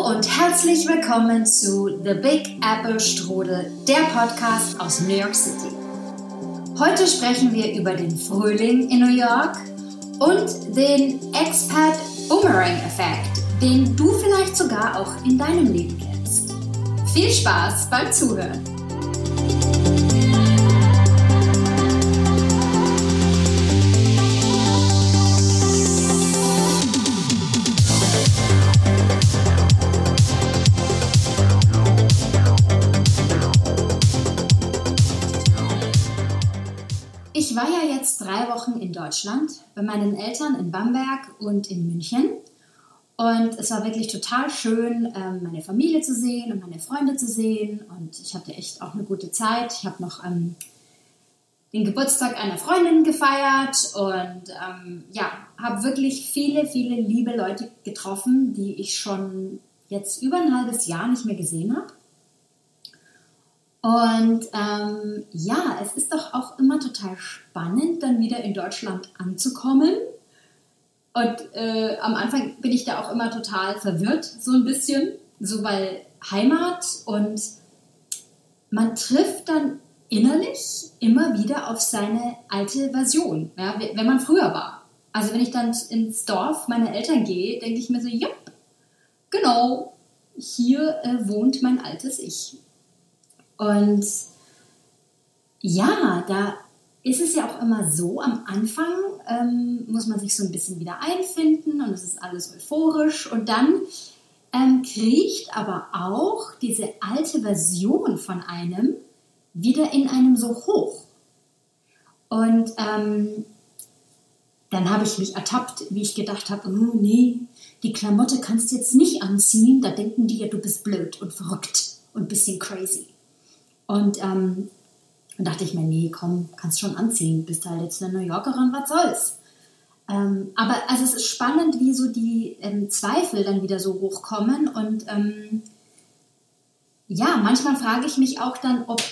Und herzlich willkommen zu The Big Apple Strudel, der Podcast aus New York City. Heute sprechen wir über den Frühling in New York und den Expat Boomerang Effekt, den du vielleicht sogar auch in deinem Leben kennst. Viel Spaß beim Zuhören! Drei Wochen in Deutschland bei meinen Eltern in Bamberg und in München. Und es war wirklich total schön, ähm, meine Familie zu sehen und meine Freunde zu sehen. Und ich hatte echt auch eine gute Zeit. Ich habe noch ähm, den Geburtstag einer Freundin gefeiert und ähm, ja, habe wirklich viele, viele liebe Leute getroffen, die ich schon jetzt über ein halbes Jahr nicht mehr gesehen habe. Und ähm, ja, es ist doch auch immer total spannend, dann wieder in Deutschland anzukommen. Und äh, am Anfang bin ich da auch immer total verwirrt, so ein bisschen, so weil Heimat und man trifft dann innerlich immer wieder auf seine alte Version, ja, wenn man früher war. Also wenn ich dann ins Dorf meiner Eltern gehe, denke ich mir so, ja, genau, hier äh, wohnt mein altes Ich. Und ja, da ist es ja auch immer so, am Anfang ähm, muss man sich so ein bisschen wieder einfinden und es ist alles euphorisch und dann ähm, kriecht aber auch diese alte Version von einem wieder in einem so hoch. Und ähm, dann habe ich mich ertappt, wie ich gedacht habe, oh nee, die Klamotte kannst du jetzt nicht anziehen, da denken die ja, du bist blöd und verrückt und ein bisschen crazy. Und ähm, dann dachte ich mir, nee, komm, kannst schon anziehen, bist halt jetzt eine New Yorkerin, was soll's. Ähm, aber also es ist spannend, wie so die ähm, Zweifel dann wieder so hochkommen. Und ähm, ja, manchmal frage ich mich auch dann, ob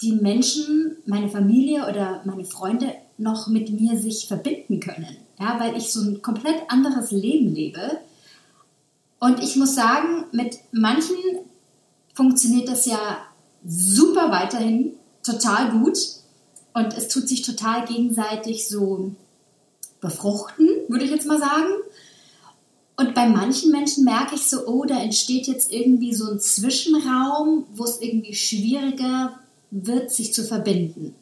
die Menschen, meine Familie oder meine Freunde noch mit mir sich verbinden können. Ja, weil ich so ein komplett anderes Leben lebe. Und ich muss sagen, mit manchen funktioniert das ja super weiterhin, total gut. Und es tut sich total gegenseitig so befruchten, würde ich jetzt mal sagen. Und bei manchen Menschen merke ich so, oh, da entsteht jetzt irgendwie so ein Zwischenraum, wo es irgendwie schwieriger wird, sich zu verbinden.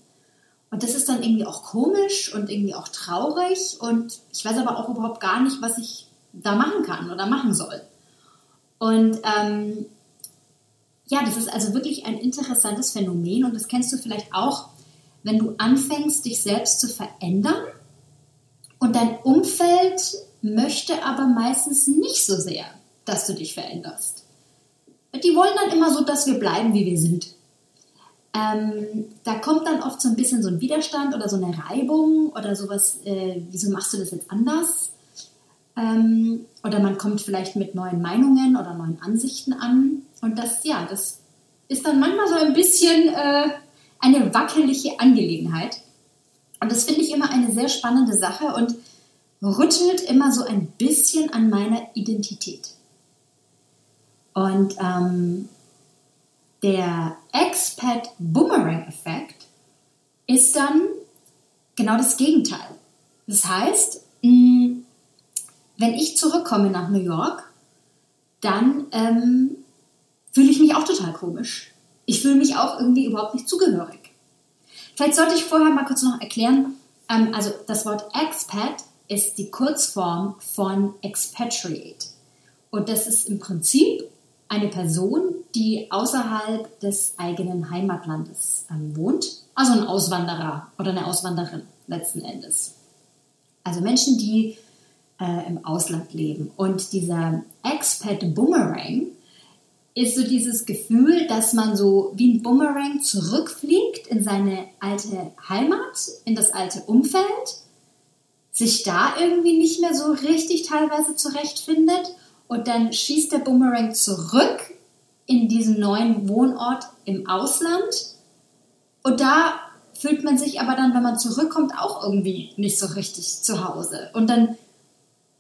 Und das ist dann irgendwie auch komisch und irgendwie auch traurig. Und ich weiß aber auch überhaupt gar nicht, was ich da machen kann oder machen soll. Und ähm, ja, das ist also wirklich ein interessantes Phänomen und das kennst du vielleicht auch, wenn du anfängst, dich selbst zu verändern und dein Umfeld möchte aber meistens nicht so sehr, dass du dich veränderst. Die wollen dann immer so, dass wir bleiben, wie wir sind. Ähm, da kommt dann oft so ein bisschen so ein Widerstand oder so eine Reibung oder sowas, äh, wieso machst du das jetzt anders? Ähm, oder man kommt vielleicht mit neuen Meinungen oder neuen Ansichten an. Und das, ja, das ist dann manchmal so ein bisschen äh, eine wackelige Angelegenheit. Und das finde ich immer eine sehr spannende Sache und rüttelt immer so ein bisschen an meiner Identität. Und ähm, der Expat Boomerang Effekt ist dann genau das Gegenteil. Das heißt, mh, wenn ich zurückkomme nach New York, dann ähm, fühle ich mich auch total komisch. Ich fühle mich auch irgendwie überhaupt nicht zugehörig. Vielleicht sollte ich vorher mal kurz noch erklären, ähm, also das Wort Expat ist die Kurzform von Expatriate. Und das ist im Prinzip eine Person, die außerhalb des eigenen Heimatlandes ähm, wohnt. Also ein Auswanderer oder eine Auswanderin letzten Endes. Also Menschen, die äh, im Ausland leben. Und dieser Expat Boomerang ist so dieses Gefühl, dass man so wie ein Boomerang zurückfliegt in seine alte Heimat, in das alte Umfeld, sich da irgendwie nicht mehr so richtig teilweise zurechtfindet und dann schießt der Boomerang zurück in diesen neuen Wohnort im Ausland und da fühlt man sich aber dann, wenn man zurückkommt, auch irgendwie nicht so richtig zu Hause. Und dann,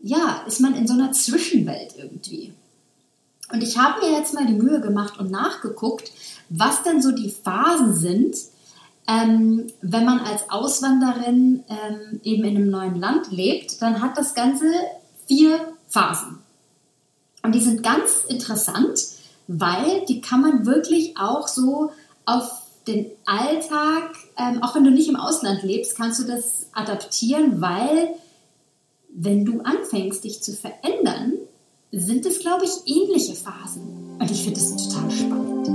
ja, ist man in so einer Zwischenwelt irgendwie. Und ich habe mir jetzt mal die Mühe gemacht und nachgeguckt, was denn so die Phasen sind, ähm, wenn man als Auswanderin ähm, eben in einem neuen Land lebt, dann hat das Ganze vier Phasen. Und die sind ganz interessant, weil die kann man wirklich auch so auf den Alltag, ähm, auch wenn du nicht im Ausland lebst, kannst du das adaptieren, weil wenn du anfängst, dich zu verändern, sind es, glaube ich, ähnliche Phasen. Und ich finde das total spannend.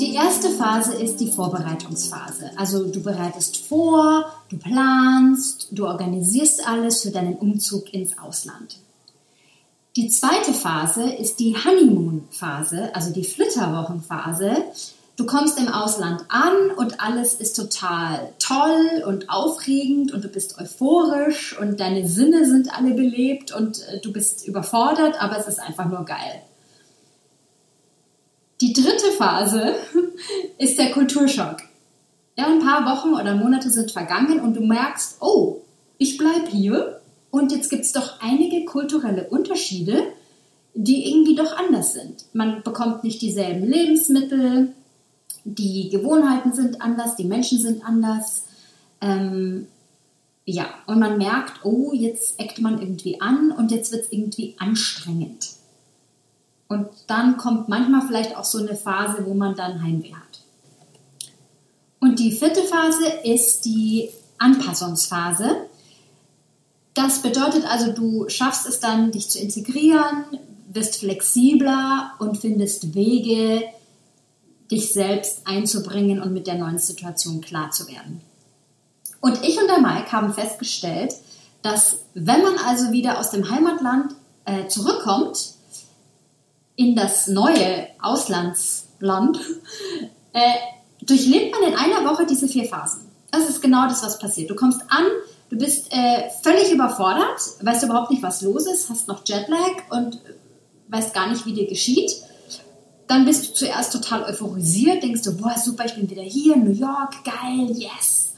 Die erste Phase ist die Vorbereitungsphase. Also du bereitest vor, du planst, du organisierst alles für deinen Umzug ins Ausland. Die zweite Phase ist die Honeymoon-Phase, also die Flitterwochenphase. Du kommst im Ausland an und alles ist total toll und aufregend und du bist euphorisch und deine Sinne sind alle belebt und äh, du bist überfordert, aber es ist einfach nur geil. Die dritte Phase ist der Kulturschock. Ja, ein paar Wochen oder Monate sind vergangen und du merkst, oh, ich bleibe hier und jetzt gibt es doch einige kulturelle Unterschiede, die irgendwie doch anders sind. Man bekommt nicht dieselben Lebensmittel, die Gewohnheiten sind anders, die Menschen sind anders. Ähm, ja, und man merkt, oh, jetzt eckt man irgendwie an und jetzt wird es irgendwie anstrengend. Und dann kommt manchmal vielleicht auch so eine Phase, wo man dann Heimweh hat. Und die vierte Phase ist die Anpassungsphase. Das bedeutet also, du schaffst es dann, dich zu integrieren, bist flexibler und findest Wege, dich selbst einzubringen und mit der neuen Situation klar zu werden. Und ich und der Mike haben festgestellt, dass wenn man also wieder aus dem Heimatland äh, zurückkommt in das neue Auslandsland, äh, durchlebt man in einer Woche diese vier Phasen. Das ist genau das, was passiert. Du kommst an, du bist äh, völlig überfordert, weißt überhaupt nicht, was los ist, hast noch Jetlag und weißt gar nicht, wie dir geschieht. Dann bist du zuerst total euphorisiert, denkst du, boah, super, ich bin wieder hier, New York, geil, yes.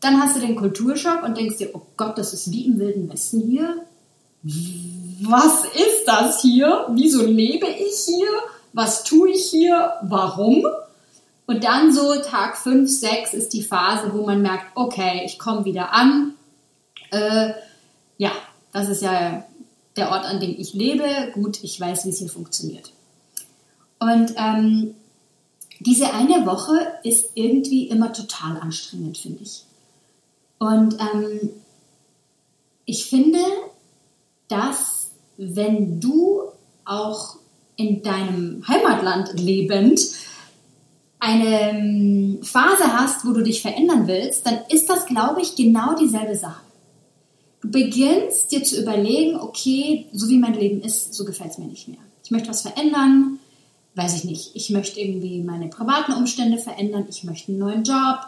Dann hast du den Kulturschock und denkst dir, oh Gott, das ist wie im Wilden Westen hier. Was ist das hier? Wieso lebe ich hier? Was tue ich hier? Warum? Und dann so Tag 5, 6 ist die Phase, wo man merkt, okay, ich komme wieder an. Äh, ja, das ist ja der Ort, an dem ich lebe. Gut, ich weiß, wie es hier funktioniert. Und ähm, diese eine Woche ist irgendwie immer total anstrengend, finde ich. Und ähm, ich finde, dass wenn du auch in deinem Heimatland lebend eine ähm, Phase hast, wo du dich verändern willst, dann ist das, glaube ich, genau dieselbe Sache. Du beginnst dir zu überlegen, okay, so wie mein Leben ist, so gefällt es mir nicht mehr. Ich möchte was verändern, weiß ich nicht, ich möchte irgendwie meine privaten Umstände verändern, ich möchte einen neuen Job,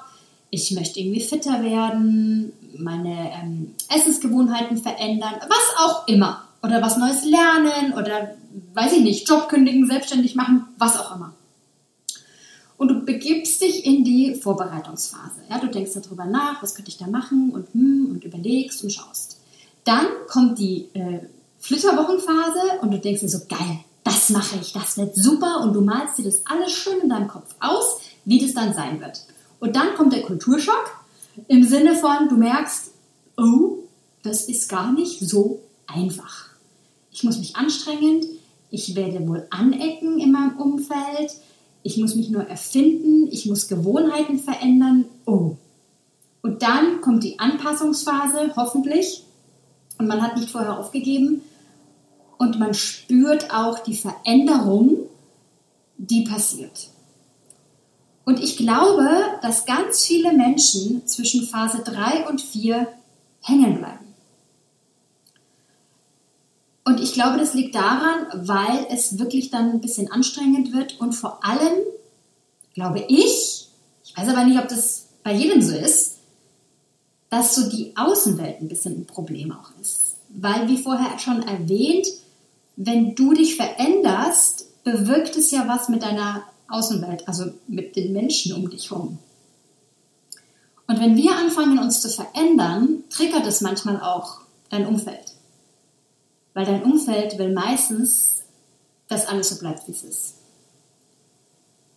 ich möchte irgendwie fitter werden, meine ähm, Essensgewohnheiten verändern, was auch immer. Oder was Neues lernen oder, weiß ich nicht, Job kündigen, selbstständig machen, was auch immer. Und du begibst dich in die Vorbereitungsphase. Ja, du denkst darüber nach, was könnte ich da machen und, hm, und überlegst und schaust. Dann kommt die äh, Flitterwochenphase und du denkst dir so, geil, das mache ich, das wird super und du malst dir das alles schön in deinem Kopf aus, wie das dann sein wird. Und dann kommt der Kulturschock im Sinne von, du merkst, oh, das ist gar nicht so einfach. Ich muss mich anstrengen, ich werde wohl anecken in meinem Umfeld, ich muss mich nur erfinden, ich muss Gewohnheiten verändern, oh. Und dann kommt die Anpassungsphase, hoffentlich, und man hat nicht vorher aufgegeben, und man spürt auch die Veränderung, die passiert. Und ich glaube, dass ganz viele Menschen zwischen Phase 3 und 4 hängen bleiben. Und ich glaube, das liegt daran, weil es wirklich dann ein bisschen anstrengend wird und vor allem, glaube ich, ich weiß aber nicht, ob das bei jedem so ist, dass so die Außenwelt ein bisschen ein Problem auch ist. Weil, wie vorher schon erwähnt, wenn du dich veränderst, bewirkt es ja was mit deiner Außenwelt, also mit den Menschen um dich herum. Und wenn wir anfangen, uns zu verändern, triggert es manchmal auch dein Umfeld. Weil dein Umfeld will meistens, dass alles so bleibt, wie es ist.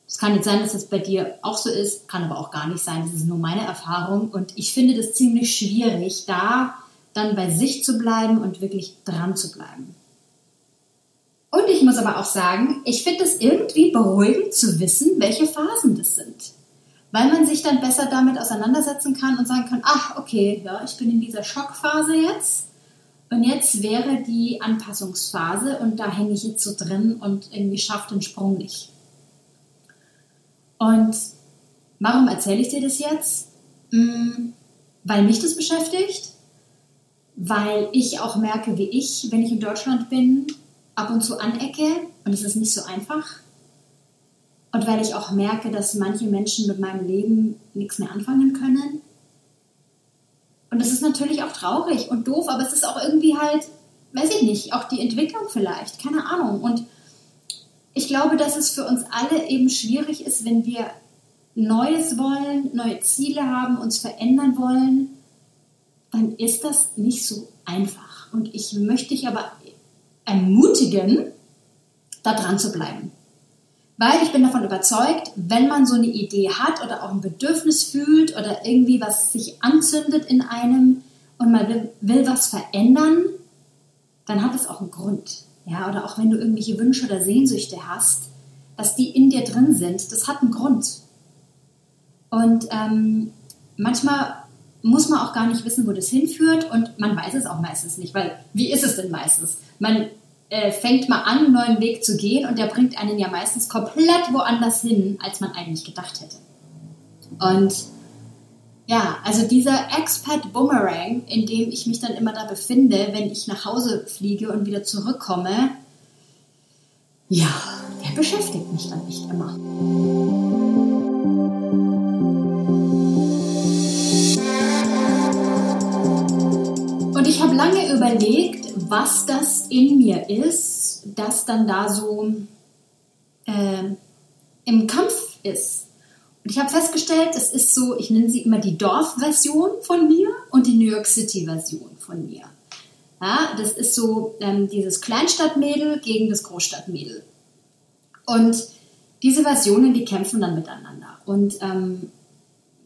Es kann nicht sein, dass es bei dir auch so ist, kann aber auch gar nicht sein. Das ist nur meine Erfahrung. Und ich finde das ziemlich schwierig, da dann bei sich zu bleiben und wirklich dran zu bleiben. Und ich muss aber auch sagen, ich finde es irgendwie beruhigend zu wissen, welche Phasen das sind. Weil man sich dann besser damit auseinandersetzen kann und sagen kann, ach, okay, ja, ich bin in dieser Schockphase jetzt. Und jetzt wäre die Anpassungsphase und da hänge ich jetzt so drin und irgendwie schafft den Sprung nicht. Und warum erzähle ich dir das jetzt? Hm, weil mich das beschäftigt, weil ich auch merke, wie ich, wenn ich in Deutschland bin, ab und zu anecke und es ist nicht so einfach. Und weil ich auch merke, dass manche Menschen mit meinem Leben nichts mehr anfangen können. Und das ist natürlich auch traurig und doof, aber es ist auch irgendwie halt, weiß ich nicht, auch die Entwicklung vielleicht, keine Ahnung. Und ich glaube, dass es für uns alle eben schwierig ist, wenn wir Neues wollen, neue Ziele haben, uns verändern wollen, dann ist das nicht so einfach. Und ich möchte dich aber ermutigen, da dran zu bleiben. Weil ich bin davon überzeugt, wenn man so eine Idee hat oder auch ein Bedürfnis fühlt oder irgendwie was sich anzündet in einem und man will, will was verändern, dann hat es auch einen Grund ja, oder auch wenn du irgendwelche Wünsche oder Sehnsüchte hast, dass die in dir drin sind, das hat einen Grund. Und ähm, manchmal muss man auch gar nicht wissen, wo das hinführt und man weiß es auch meistens nicht, weil wie ist es denn meistens? Man äh, fängt mal an, einen neuen Weg zu gehen und der bringt einen ja meistens komplett woanders hin, als man eigentlich gedacht hätte. Und ja, also dieser Expat Boomerang, in dem ich mich dann immer da befinde, wenn ich nach Hause fliege und wieder zurückkomme, ja, der beschäftigt mich dann nicht immer. Überlegt, was das in mir ist, das dann da so äh, im Kampf ist und ich habe festgestellt, es ist so, ich nenne sie immer die Dorfversion von mir und die New York City-Version von mir. Ja, das ist so ähm, dieses Kleinstadtmädel gegen das Großstadtmädel. Und diese Versionen, die kämpfen dann miteinander. Und ähm,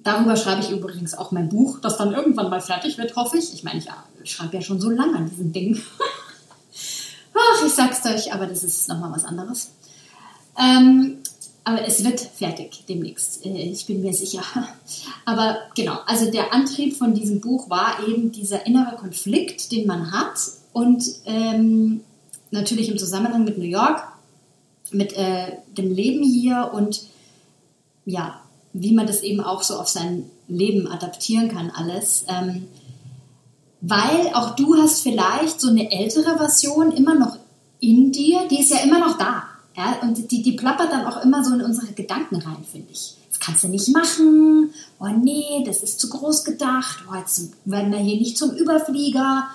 darüber schreibe ich übrigens auch mein Buch, das dann irgendwann mal fertig wird, hoffe ich. Ich meine, ich, ich schreibe ja schon so lange an diesem Ding. Ach, ich sag's euch, aber das ist nochmal was anderes. Ähm, aber es wird fertig demnächst, äh, ich bin mir sicher. Aber genau, also der Antrieb von diesem Buch war eben dieser innere Konflikt, den man hat und ähm, natürlich im Zusammenhang mit New York, mit äh, dem Leben hier und ja, wie man das eben auch so auf sein Leben adaptieren kann, alles. Ähm, weil auch du hast vielleicht so eine ältere Version immer noch in dir, die ist ja immer noch da. Ja, und die, die plappert dann auch immer so in unsere Gedanken rein, finde ich. Das kannst du nicht machen. Oh nee, das ist zu groß gedacht. Oh, jetzt werden wir hier nicht zum Überflieger.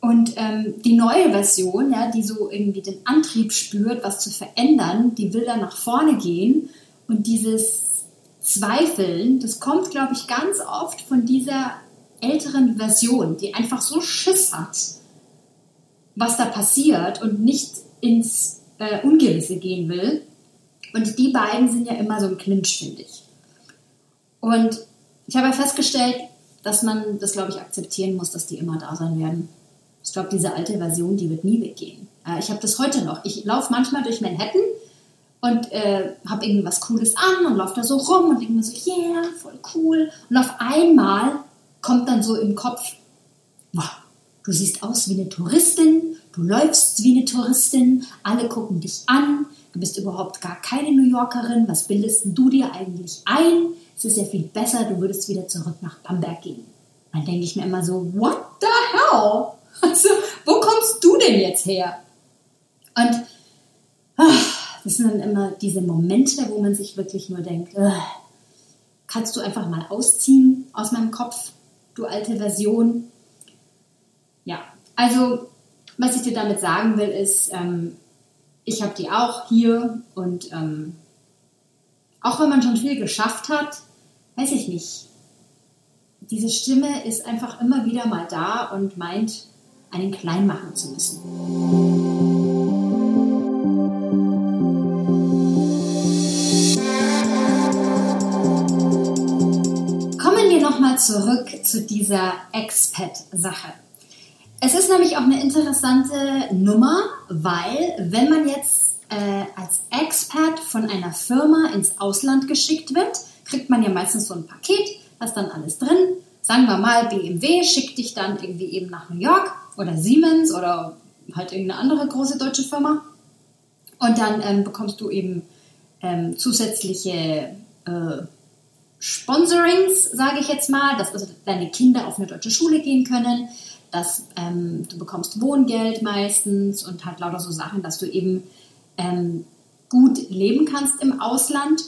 Und ähm, die neue Version, ja, die so irgendwie den Antrieb spürt, was zu verändern, die will dann nach vorne gehen. Und dieses Zweifeln, das kommt, glaube ich, ganz oft von dieser älteren Version, die einfach so Schiss hat, was da passiert und nicht ins äh, Ungewisse gehen will. Und die beiden sind ja immer so ein Clinch, finde ich. Und ich habe ja festgestellt, dass man das, glaube ich, akzeptieren muss, dass die immer da sein werden. Ich glaube, diese alte Version, die wird nie weggehen. Äh, ich habe das heute noch. Ich laufe manchmal durch Manhattan und äh, habe irgendwie was Cooles an und laufe da so rum und denke mir so, yeah, voll cool. Und auf einmal kommt dann so im Kopf, wow, du siehst aus wie eine Touristin, Du läufst wie eine Touristin, alle gucken dich an, du bist überhaupt gar keine New Yorkerin, was bildest du dir eigentlich ein? Es ist ja viel besser, du würdest wieder zurück nach Bamberg gehen. Dann denke ich mir immer so, what the hell? Also, wo kommst du denn jetzt her? Und das sind dann immer diese Momente, wo man sich wirklich nur denkt, ugh, kannst du einfach mal ausziehen aus meinem Kopf, du alte Version? Ja, also was ich dir damit sagen will, ist, ähm, ich habe die auch hier und ähm, auch wenn man schon viel geschafft hat, weiß ich nicht. diese Stimme ist einfach immer wieder mal da und meint, einen klein machen zu müssen. Nochmal zurück zu dieser Expat-Sache. Es ist nämlich auch eine interessante Nummer, weil wenn man jetzt äh, als Expat von einer Firma ins Ausland geschickt wird, kriegt man ja meistens so ein Paket, da ist dann alles drin. Sagen wir mal, BMW schickt dich dann irgendwie eben nach New York oder Siemens oder halt irgendeine andere große deutsche Firma. Und dann ähm, bekommst du eben ähm, zusätzliche äh, Sponsorings, sage ich jetzt mal, dass also deine Kinder auf eine deutsche Schule gehen können, dass ähm, du bekommst Wohngeld meistens und halt lauter so Sachen, dass du eben ähm, gut leben kannst im Ausland.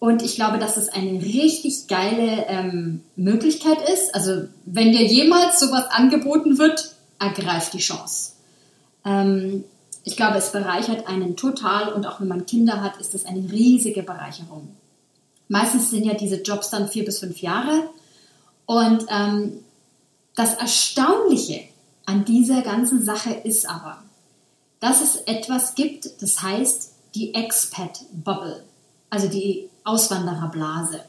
Und ich glaube, dass das eine richtig geile ähm, Möglichkeit ist. Also wenn dir jemals sowas angeboten wird, ergreift die Chance. Ähm, ich glaube, es bereichert einen total und auch wenn man Kinder hat, ist das eine riesige Bereicherung. Meistens sind ja diese Jobs dann vier bis fünf Jahre. Und ähm, das Erstaunliche an dieser ganzen Sache ist aber, dass es etwas gibt, das heißt die Expat Bubble, also die Auswandererblase.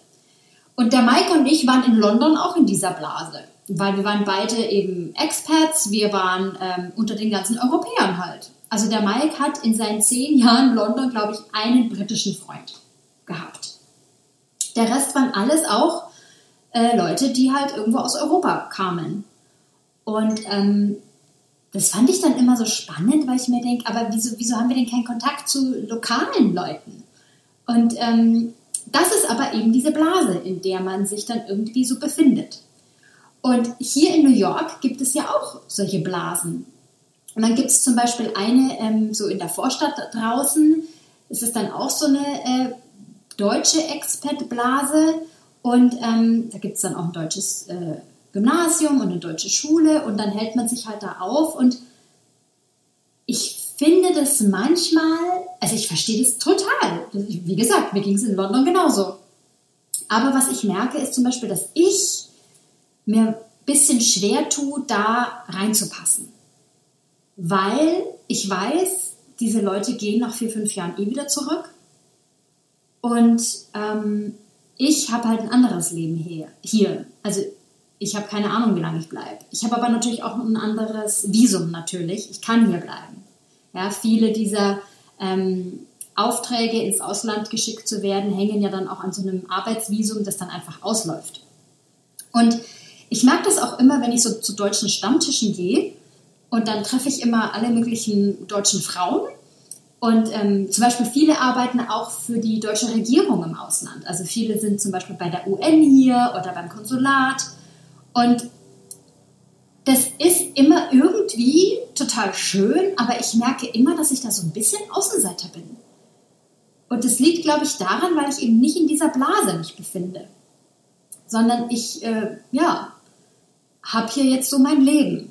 Und der Mike und ich waren in London auch in dieser Blase, weil wir waren beide eben Expats, wir waren ähm, unter den ganzen Europäern halt. Also der Mike hat in seinen zehn Jahren London, glaube ich, einen britischen Freund gehabt. Der Rest waren alles auch äh, Leute, die halt irgendwo aus Europa kamen. Und ähm, das fand ich dann immer so spannend, weil ich mir denke, aber wieso, wieso haben wir denn keinen Kontakt zu lokalen Leuten? Und ähm, das ist aber eben diese Blase, in der man sich dann irgendwie so befindet. Und hier in New York gibt es ja auch solche Blasen. Und dann gibt es zum Beispiel eine ähm, so in der Vorstadt draußen, ist es dann auch so eine äh, deutsche Expat-Blase und ähm, da gibt es dann auch ein deutsches äh, Gymnasium und eine deutsche Schule und dann hält man sich halt da auf und ich finde das manchmal, also ich verstehe das total. Wie gesagt, mir ging es in London genauso. Aber was ich merke, ist zum Beispiel, dass ich mir ein bisschen schwer tue, da reinzupassen. Weil ich weiß, diese Leute gehen nach vier, fünf Jahren eh wieder zurück. Und ähm, ich habe halt ein anderes Leben hier. hier. Also ich habe keine Ahnung, wie lange ich bleibe. Ich habe aber natürlich auch ein anderes Visum natürlich. Ich kann hier bleiben. Ja, viele dieser ähm, Aufträge ins Ausland geschickt zu werden, hängen ja dann auch an so einem Arbeitsvisum, das dann einfach ausläuft. Und ich merke das auch immer, wenn ich so zu deutschen Stammtischen gehe und dann treffe ich immer alle möglichen deutschen Frauen und ähm, zum Beispiel viele arbeiten auch für die deutsche Regierung im Ausland. Also viele sind zum Beispiel bei der UN hier oder beim Konsulat. Und das ist immer irgendwie total schön, aber ich merke immer, dass ich da so ein bisschen Außenseiter bin. Und das liegt, glaube ich, daran, weil ich eben nicht in dieser Blase mich befinde, sondern ich, äh, ja, habe hier jetzt so mein Leben.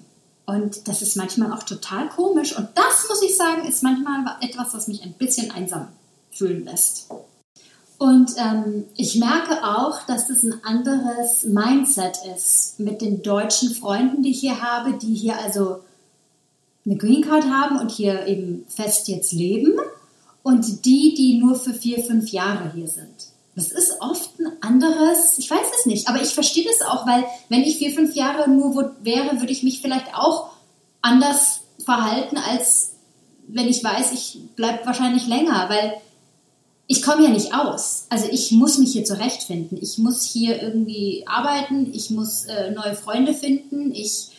Und das ist manchmal auch total komisch. Und das, muss ich sagen, ist manchmal etwas, was mich ein bisschen einsam fühlen lässt. Und ähm, ich merke auch, dass das ein anderes Mindset ist mit den deutschen Freunden, die ich hier habe, die hier also eine Green Card haben und hier eben fest jetzt leben und die, die nur für vier, fünf Jahre hier sind. Das ist oft ein anderes, ich weiß es nicht, aber ich verstehe das auch, weil wenn ich vier, fünf Jahre nur wo, wäre, würde ich mich vielleicht auch anders verhalten, als wenn ich weiß, ich bleibe wahrscheinlich länger, weil ich komme ja nicht aus. Also ich muss mich hier zurechtfinden. Ich muss hier irgendwie arbeiten, ich muss äh, neue Freunde finden. Ich,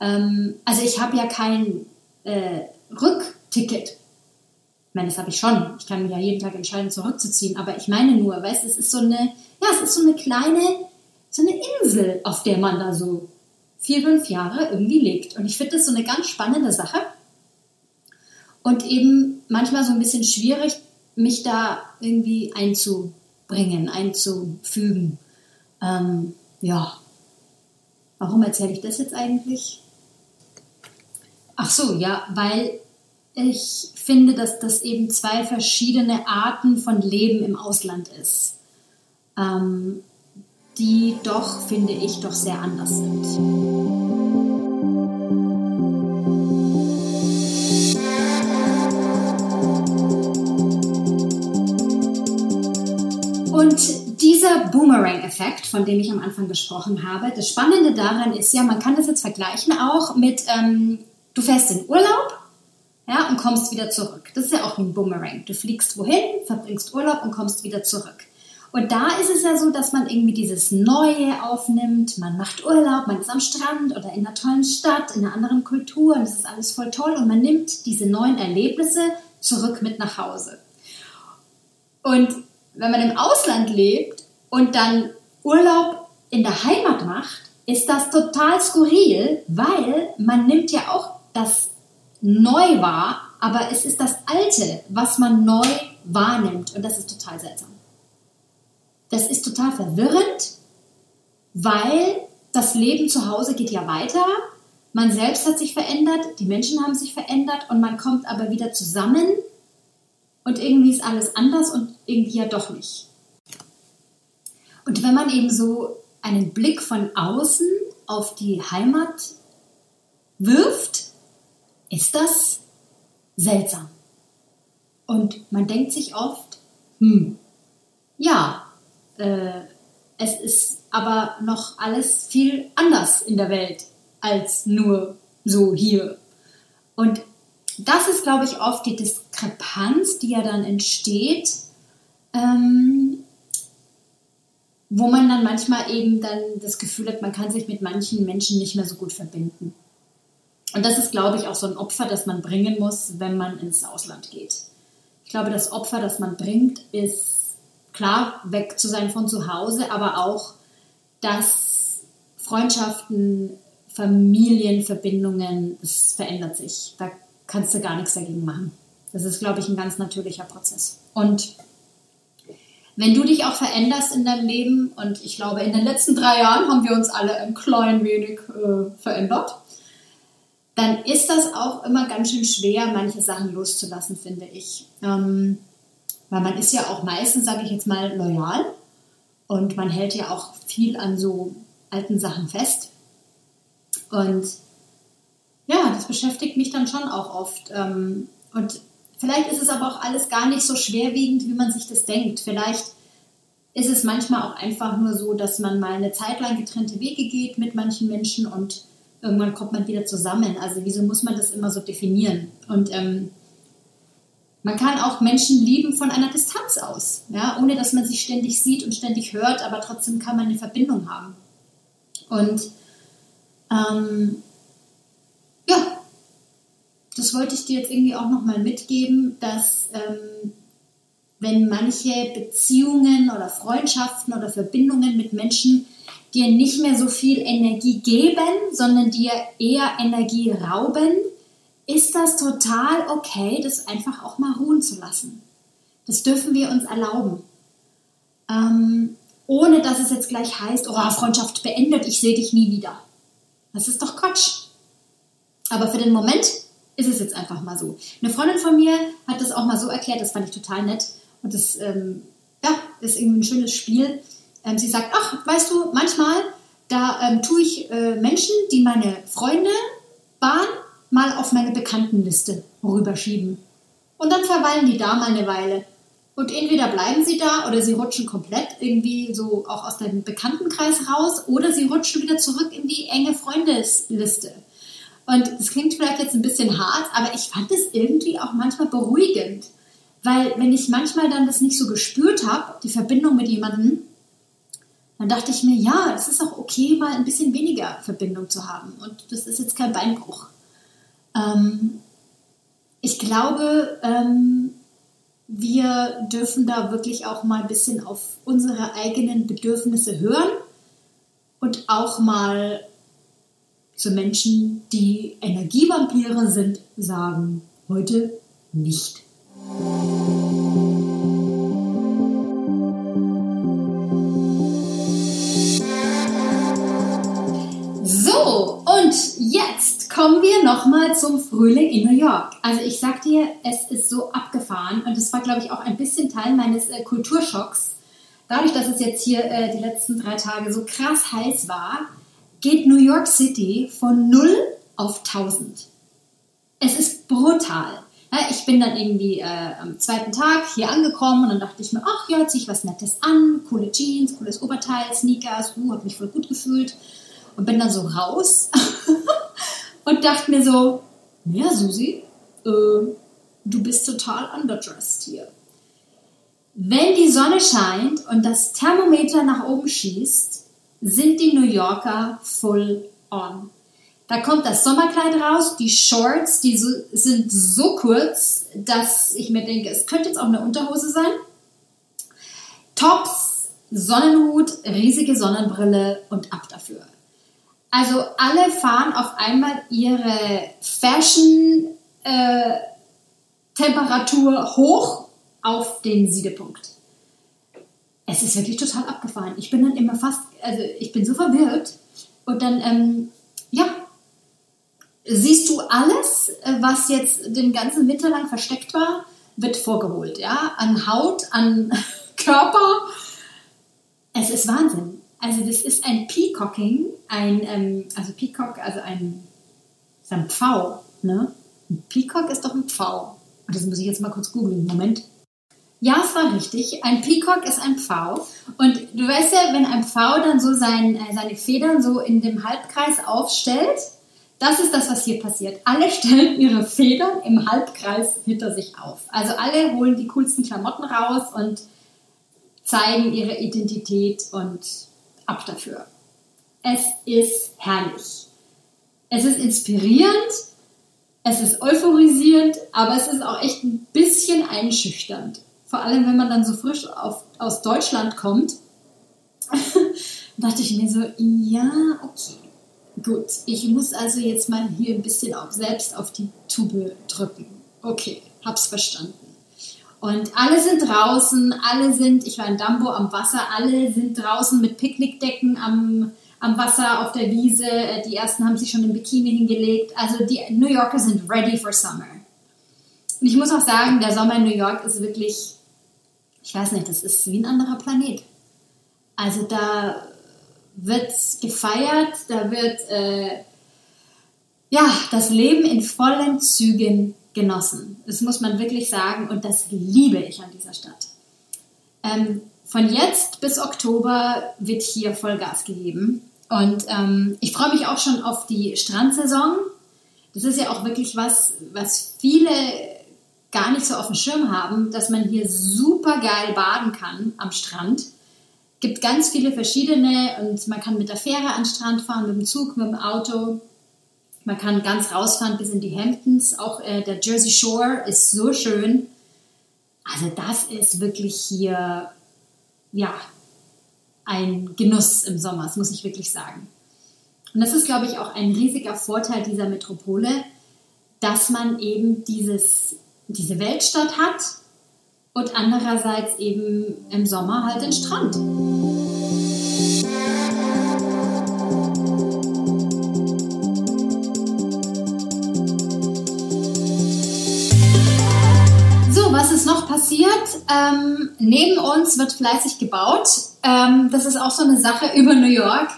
ähm, also ich habe ja kein äh, Rückticket meine, das habe ich schon. Ich kann mich ja jeden Tag entscheiden, zurückzuziehen. Aber ich meine nur, weißt es ist so eine, ja, es ist so eine kleine, so eine Insel, auf der man da so vier, fünf Jahre irgendwie lebt. Und ich finde das so eine ganz spannende Sache. Und eben manchmal so ein bisschen schwierig, mich da irgendwie einzubringen, einzufügen. Ähm, ja. Warum erzähle ich das jetzt eigentlich? Ach so, ja, weil ich finde, dass das eben zwei verschiedene Arten von Leben im Ausland ist. Ähm, die doch, finde ich, doch sehr anders sind. Und dieser Boomerang-Effekt, von dem ich am Anfang gesprochen habe, das Spannende daran ist ja, man kann das jetzt vergleichen auch mit, ähm, du fährst in Urlaub ja, und kommst wieder zurück. Das ist ja auch ein Boomerang. Du fliegst wohin, verbringst Urlaub und kommst wieder zurück. Und da ist es ja so, dass man irgendwie dieses Neue aufnimmt. Man macht Urlaub, man ist am Strand oder in einer tollen Stadt, in einer anderen Kultur und das ist alles voll toll. Und man nimmt diese neuen Erlebnisse zurück mit nach Hause. Und wenn man im Ausland lebt und dann Urlaub in der Heimat macht, ist das total skurril, weil man nimmt ja auch das neu wahr, aber es ist das Alte, was man neu wahrnimmt und das ist total seltsam. Das ist total verwirrend, weil das Leben zu Hause geht ja weiter. Man selbst hat sich verändert, die Menschen haben sich verändert und man kommt aber wieder zusammen und irgendwie ist alles anders und irgendwie ja doch nicht. Und wenn man eben so einen Blick von außen auf die Heimat wirft, ist das seltsam. Und man denkt sich oft, hm, ja, äh, es ist aber noch alles viel anders in der Welt als nur so hier. Und das ist, glaube ich, oft die Diskrepanz, die ja dann entsteht, ähm, wo man dann manchmal eben dann das Gefühl hat, man kann sich mit manchen Menschen nicht mehr so gut verbinden. Und das ist, glaube ich, auch so ein Opfer, das man bringen muss, wenn man ins Ausland geht. Ich glaube, das Opfer, das man bringt, ist klar, weg zu sein von zu Hause, aber auch, dass Freundschaften, Familienverbindungen, das verändert sich. Da kannst du gar nichts dagegen machen. Das ist, glaube ich, ein ganz natürlicher Prozess. Und wenn du dich auch veränderst in deinem Leben, und ich glaube, in den letzten drei Jahren haben wir uns alle ein klein wenig äh, verändert, dann ist das auch immer ganz schön schwer, manche Sachen loszulassen, finde ich. Ähm, weil man ist ja auch meistens, sage ich jetzt mal, loyal und man hält ja auch viel an so alten Sachen fest. Und ja, das beschäftigt mich dann schon auch oft. Ähm, und vielleicht ist es aber auch alles gar nicht so schwerwiegend, wie man sich das denkt. Vielleicht ist es manchmal auch einfach nur so, dass man mal eine Zeit lang getrennte Wege geht mit manchen Menschen und irgendwann kommt man wieder zusammen. Also wieso muss man das immer so definieren? Und ähm, man kann auch Menschen lieben von einer Distanz aus, ja, ohne dass man sich ständig sieht und ständig hört, aber trotzdem kann man eine Verbindung haben. Und ähm, ja, das wollte ich dir jetzt irgendwie auch nochmal mitgeben, dass ähm, wenn manche Beziehungen oder Freundschaften oder Verbindungen mit Menschen dir nicht mehr so viel Energie geben, sondern dir eher Energie rauben, ist das total okay, das einfach auch mal ruhen zu lassen. Das dürfen wir uns erlauben. Ähm, ohne dass es jetzt gleich heißt, oh, Freundschaft beendet, ich sehe dich nie wieder. Das ist doch Quatsch. Aber für den Moment ist es jetzt einfach mal so. Eine Freundin von mir hat das auch mal so erklärt, das fand ich total nett. Und das ähm, ja, ist irgendwie ein schönes Spiel. Ähm, sie sagt, ach, weißt du, manchmal, da ähm, tue ich äh, Menschen, die meine Freunde waren, mal auf meine Bekanntenliste rüberschieben. Und dann verweilen die da mal eine Weile. Und entweder bleiben sie da oder sie rutschen komplett irgendwie so auch aus dem Bekanntenkreis raus oder sie rutschen wieder zurück in die enge Freundesliste. Und das klingt vielleicht jetzt ein bisschen hart, aber ich fand es irgendwie auch manchmal beruhigend. Weil wenn ich manchmal dann das nicht so gespürt habe, die Verbindung mit jemandem, dann dachte ich mir, ja, es ist auch okay, mal ein bisschen weniger Verbindung zu haben. Und das ist jetzt kein Beinbruch. Ähm, ich glaube, ähm, wir dürfen da wirklich auch mal ein bisschen auf unsere eigenen Bedürfnisse hören und auch mal zu Menschen, die Energievampire sind, sagen, heute nicht. Und jetzt kommen wir nochmal zum Frühling in New York. Also ich sag dir, es ist so abgefahren und es war, glaube ich, auch ein bisschen Teil meines äh, Kulturschocks, dadurch, dass es jetzt hier äh, die letzten drei Tage so krass heiß war, geht New York City von 0 auf 1000. Es ist brutal. Ja, ich bin dann irgendwie äh, am zweiten Tag hier angekommen und dann dachte ich mir, ach ja, zieh ich was Nettes an, coole Jeans, cooles Oberteil, Sneakers, uh, hab mich voll gut gefühlt und bin dann so raus und dachte mir so, ja Susi, äh, du bist total underdressed hier. Wenn die Sonne scheint und das Thermometer nach oben schießt, sind die New Yorker full on. Da kommt das Sommerkleid raus, die Shorts, die so, sind so kurz, dass ich mir denke, es könnte jetzt auch eine Unterhose sein. Tops, Sonnenhut, riesige Sonnenbrille und ab dafür. Also alle fahren auf einmal ihre Fashion äh, hoch auf den Siedepunkt. Es ist wirklich total abgefahren. Ich bin dann immer fast, also ich bin so verwirrt. Und dann, ähm, ja, siehst du alles, äh, was jetzt den ganzen Winter lang versteckt war, wird vorgeholt, ja, an Haut, an Körper. Es ist Wahnsinn. Also das ist ein Peacocking, ein, ähm, also Peacock, also ein, ist ein Pfau, ne? Ein Peacock ist doch ein Pfau. Und das muss ich jetzt mal kurz googeln. Moment. Ja, es war richtig. Ein Peacock ist ein Pfau. Und du weißt ja, wenn ein Pfau dann so sein, äh, seine Federn so in dem Halbkreis aufstellt, das ist das, was hier passiert. Alle stellen ihre Federn im Halbkreis hinter sich auf. Also alle holen die coolsten Klamotten raus und zeigen ihre Identität und ab dafür. Es ist herrlich. Es ist inspirierend, es ist euphorisierend, aber es ist auch echt ein bisschen einschüchternd. Vor allem, wenn man dann so frisch auf, aus Deutschland kommt, dachte ich mir so, ja, okay Gut, ich muss also jetzt mal hier ein bisschen auch selbst auf die Tube drücken. Okay, hab's verstanden. Und alle sind draußen, alle sind, ich war in Dambo am Wasser, alle sind draußen mit Picknickdecken am, am Wasser auf der Wiese. Die ersten haben sich schon im Bikini hingelegt. Also die New Yorker sind ready for summer. Und ich muss auch sagen, der Sommer in New York ist wirklich, ich weiß nicht, das ist wie ein anderer Planet. Also da wird gefeiert, da wird äh, ja das Leben in vollen Zügen genossen. Das muss man wirklich sagen und das liebe ich an dieser Stadt. Ähm, von jetzt bis Oktober wird hier Vollgas gegeben und ähm, ich freue mich auch schon auf die Strandsaison. Das ist ja auch wirklich was, was viele gar nicht so auf dem Schirm haben, dass man hier super geil baden kann am Strand gibt ganz viele verschiedene und man kann mit der Fähre an den Strand fahren, mit dem Zug, mit dem Auto. Man kann ganz rausfahren bis in die Hamptons. Auch äh, der Jersey Shore ist so schön. Also das ist wirklich hier, ja, ein Genuss im Sommer, das muss ich wirklich sagen. Und das ist, glaube ich, auch ein riesiger Vorteil dieser Metropole, dass man eben dieses, diese Weltstadt hat, und andererseits eben im Sommer halt den Strand. Ist noch passiert? Ähm, neben uns wird fleißig gebaut. Ähm, das ist auch so eine Sache über New York.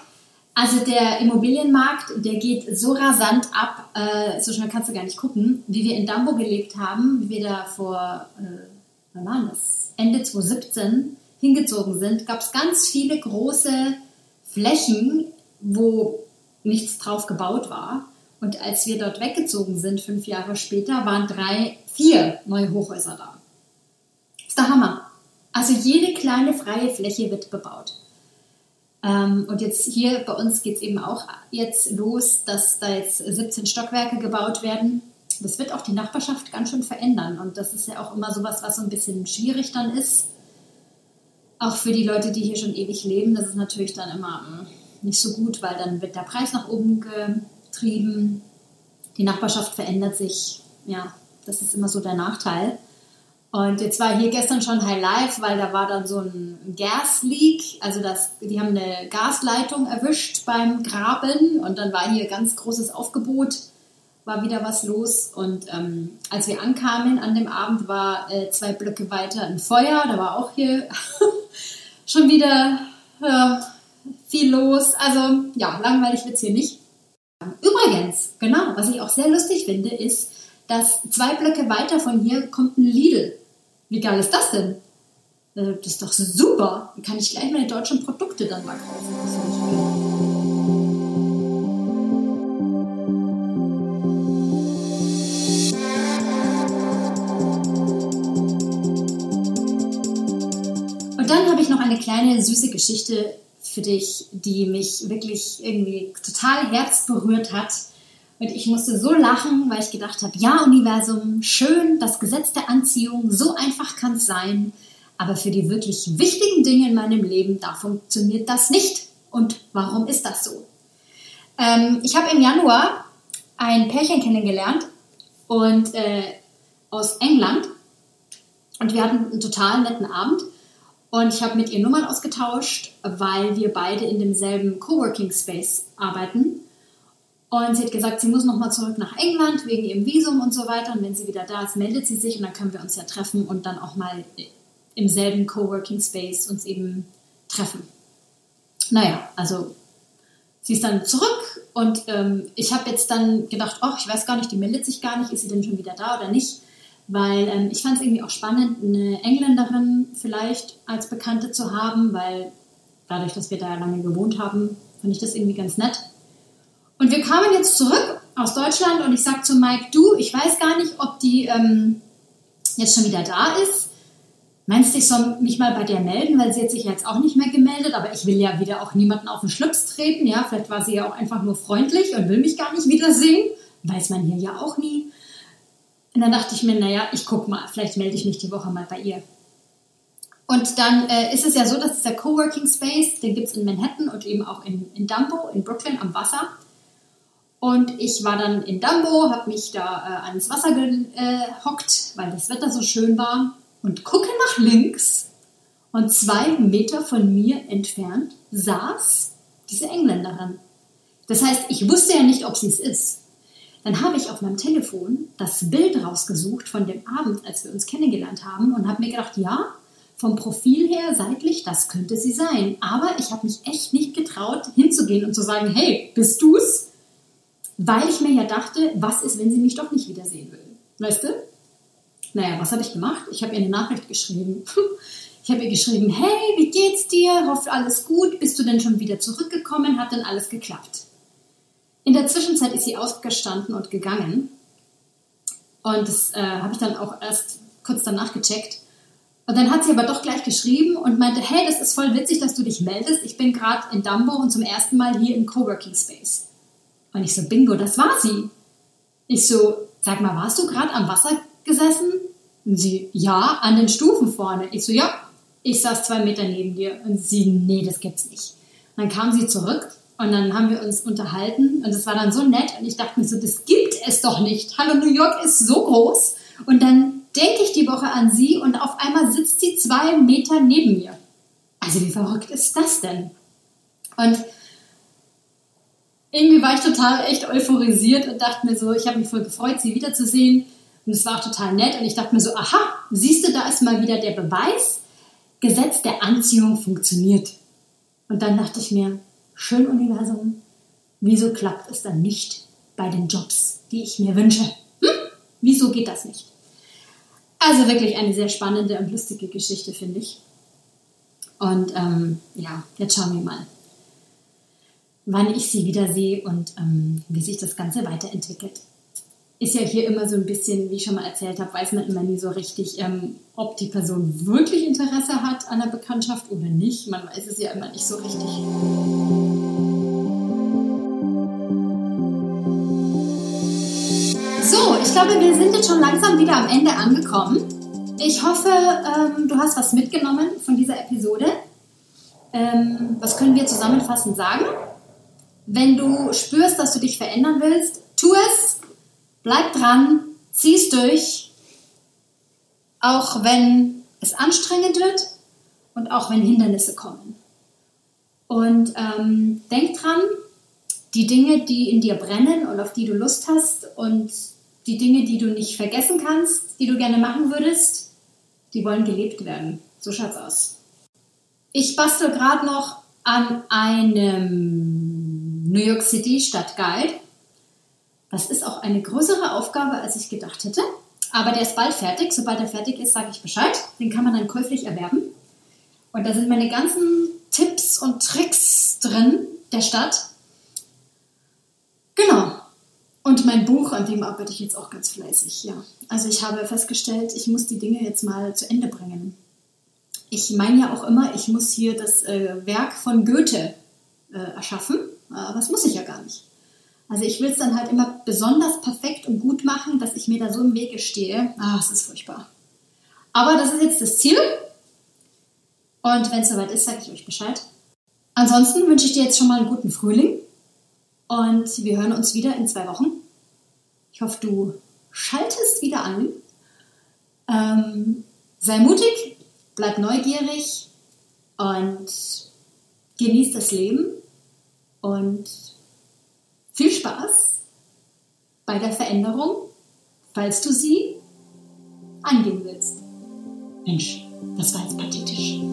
Also der Immobilienmarkt, der geht so rasant ab, äh, so schnell kannst du gar nicht gucken, wie wir in Dambo gelebt haben, wie wir da vor äh, wann war das? Ende 2017 hingezogen sind, gab es ganz viele große Flächen, wo nichts drauf gebaut war. Und als wir dort weggezogen sind, fünf Jahre später, waren drei, vier neue Hochhäuser da. Ist der Hammer. Also jede kleine freie Fläche wird bebaut. Ähm, und jetzt hier bei uns geht es eben auch jetzt los, dass da jetzt 17 Stockwerke gebaut werden das wird auch die Nachbarschaft ganz schön verändern. Und das ist ja auch immer sowas, was so ein bisschen schwierig dann ist. Auch für die Leute, die hier schon ewig leben, das ist natürlich dann immer hm, nicht so gut, weil dann wird der Preis nach oben getrieben. Die Nachbarschaft verändert sich. Ja, das ist immer so der Nachteil. Und jetzt war hier gestern schon High Life, weil da war dann so ein Gasleak. Also das, die haben eine Gasleitung erwischt beim Graben und dann war hier ganz großes Aufgebot war wieder was los. Und ähm, als wir ankamen an dem Abend, war äh, zwei Blöcke weiter ein Feuer. Da war auch hier schon wieder ja, viel los. Also ja, langweilig wird es hier nicht. Übrigens, genau, was ich auch sehr lustig finde, ist, dass zwei Blöcke weiter von hier kommt ein Lidl. Wie geil ist das denn? Äh, das ist doch super. Dann kann ich gleich meine deutschen Produkte dann mal kaufen. eine kleine süße Geschichte für dich, die mich wirklich irgendwie total herzberührt hat. Und ich musste so lachen, weil ich gedacht habe, ja, Universum, schön, das Gesetz der Anziehung, so einfach kann es sein. Aber für die wirklich wichtigen Dinge in meinem Leben, da funktioniert das nicht. Und warum ist das so? Ähm, ich habe im Januar ein Pärchen kennengelernt und äh, aus England. Und wir hatten einen total netten Abend. Und ich habe mit ihr Nummern ausgetauscht, weil wir beide in demselben Coworking Space arbeiten. Und sie hat gesagt, sie muss nochmal zurück nach England wegen ihrem Visum und so weiter. Und wenn sie wieder da ist, meldet sie sich und dann können wir uns ja treffen und dann auch mal im selben Coworking Space uns eben treffen. Naja, also sie ist dann zurück und ähm, ich habe jetzt dann gedacht, oh, ich weiß gar nicht, die meldet sich gar nicht, ist sie denn schon wieder da oder nicht? weil ähm, ich fand es irgendwie auch spannend, eine Engländerin vielleicht als Bekannte zu haben, weil dadurch, dass wir da lange gewohnt haben, fand ich das irgendwie ganz nett. Und wir kamen jetzt zurück aus Deutschland und ich sag zu Mike, du, ich weiß gar nicht, ob die ähm, jetzt schon wieder da ist. Meinst du, ich soll mich mal bei der melden, weil sie hat sich jetzt auch nicht mehr gemeldet, aber ich will ja wieder auch niemanden auf den Schlips treten, ja, vielleicht war sie ja auch einfach nur freundlich und will mich gar nicht wiedersehen, weiß man hier ja auch nie. Und dann dachte ich mir, naja, ich guck mal, vielleicht melde ich mich die Woche mal bei ihr. Und dann äh, ist es ja so, dass dieser Coworking Space, den gibt es in Manhattan und eben auch in, in Dumbo, in Brooklyn am Wasser. Und ich war dann in Dumbo, habe mich da äh, ans Wasser gehockt, äh, weil das Wetter so schön war und gucke nach links und zwei Meter von mir entfernt saß diese Engländerin. Das heißt, ich wusste ja nicht, ob sie es ist. Dann habe ich auf meinem Telefon das Bild rausgesucht von dem Abend, als wir uns kennengelernt haben und habe mir gedacht, ja, vom Profil her seitlich, das könnte sie sein. Aber ich habe mich echt nicht getraut, hinzugehen und zu sagen, hey, bist du's? Weil ich mir ja dachte, was ist, wenn sie mich doch nicht wiedersehen will? Weißt du? Naja, was habe ich gemacht? Ich habe ihr eine Nachricht geschrieben. Ich habe ihr geschrieben, hey, wie geht's dir? Hoffe alles gut. Bist du denn schon wieder zurückgekommen? Hat denn alles geklappt? In der Zwischenzeit ist sie aufgestanden und gegangen. Und das äh, habe ich dann auch erst kurz danach gecheckt. Und dann hat sie aber doch gleich geschrieben und meinte, hey, das ist voll witzig, dass du dich meldest. Ich bin gerade in Dumbo und zum ersten Mal hier im Coworking Space. Und ich so, bingo, das war sie. Ich so, sag mal, warst du gerade am Wasser gesessen? Und sie, ja, an den Stufen vorne. Ich so, ja, ich saß zwei Meter neben dir. Und sie, nee, das gibt's nicht. Und dann kam sie zurück und dann haben wir uns unterhalten und es war dann so nett und ich dachte mir so, das gibt es doch nicht. Hallo, New York ist so groß. Und dann denke ich die Woche an sie und auf einmal sitzt sie zwei Meter neben mir. Also wie verrückt ist das denn? Und irgendwie war ich total echt euphorisiert und dachte mir so, ich habe mich voll gefreut, sie wiederzusehen. Und es war auch total nett. Und ich dachte mir so, aha, siehst du, da ist mal wieder der Beweis, Gesetz der Anziehung funktioniert. Und dann dachte ich mir, schön Universum, wieso klappt es dann nicht bei den Jobs, die ich mir wünsche? Hm? Wieso geht das nicht? Also wirklich eine sehr spannende und lustige Geschichte, finde ich. Und ähm, ja, jetzt schauen wir mal, wann ich sie wiedersehe und ähm, wie sich das Ganze weiterentwickelt ist ja hier immer so ein bisschen, wie ich schon mal erzählt habe, weiß man immer nie so richtig, ähm, ob die Person wirklich Interesse hat an der Bekanntschaft oder nicht. Man weiß es ja immer nicht so richtig. So, ich glaube, wir sind jetzt schon langsam wieder am Ende angekommen. Ich hoffe, ähm, du hast was mitgenommen von dieser Episode. Ähm, was können wir zusammenfassend sagen? Wenn du spürst, dass du dich verändern willst, tu es Bleib dran, zieh es durch, auch wenn es anstrengend wird und auch wenn Hindernisse kommen. Und ähm, denk dran, die Dinge, die in dir brennen und auf die du Lust hast und die Dinge, die du nicht vergessen kannst, die du gerne machen würdest, die wollen gelebt werden. So schaut's aus. Ich bastel gerade noch an einem New York City Stadtguide. Das ist auch eine größere Aufgabe, als ich gedacht hätte. Aber der ist bald fertig. Sobald er fertig ist, sage ich Bescheid. Den kann man dann käuflich erwerben. Und da sind meine ganzen Tipps und Tricks drin der Stadt. Genau. Und mein Buch, an dem arbeite ich jetzt auch ganz fleißig, ja. Also ich habe festgestellt, ich muss die Dinge jetzt mal zu Ende bringen. Ich meine ja auch immer, ich muss hier das äh, Werk von Goethe äh, erschaffen, aber das muss ich ja gar nicht. Also ich will es dann halt immer besonders perfekt und gut machen, dass ich mir da so im Wege stehe. Ah, es ist furchtbar. Aber das ist jetzt das Ziel. Und wenn es soweit ist, sage ich euch Bescheid. Ansonsten wünsche ich dir jetzt schon mal einen guten Frühling. Und wir hören uns wieder in zwei Wochen. Ich hoffe, du schaltest wieder an. Ähm, sei mutig, bleib neugierig und genieß das Leben. Und viel Spaß bei der Veränderung, falls du sie angehen willst. Mensch, das war jetzt pathetisch.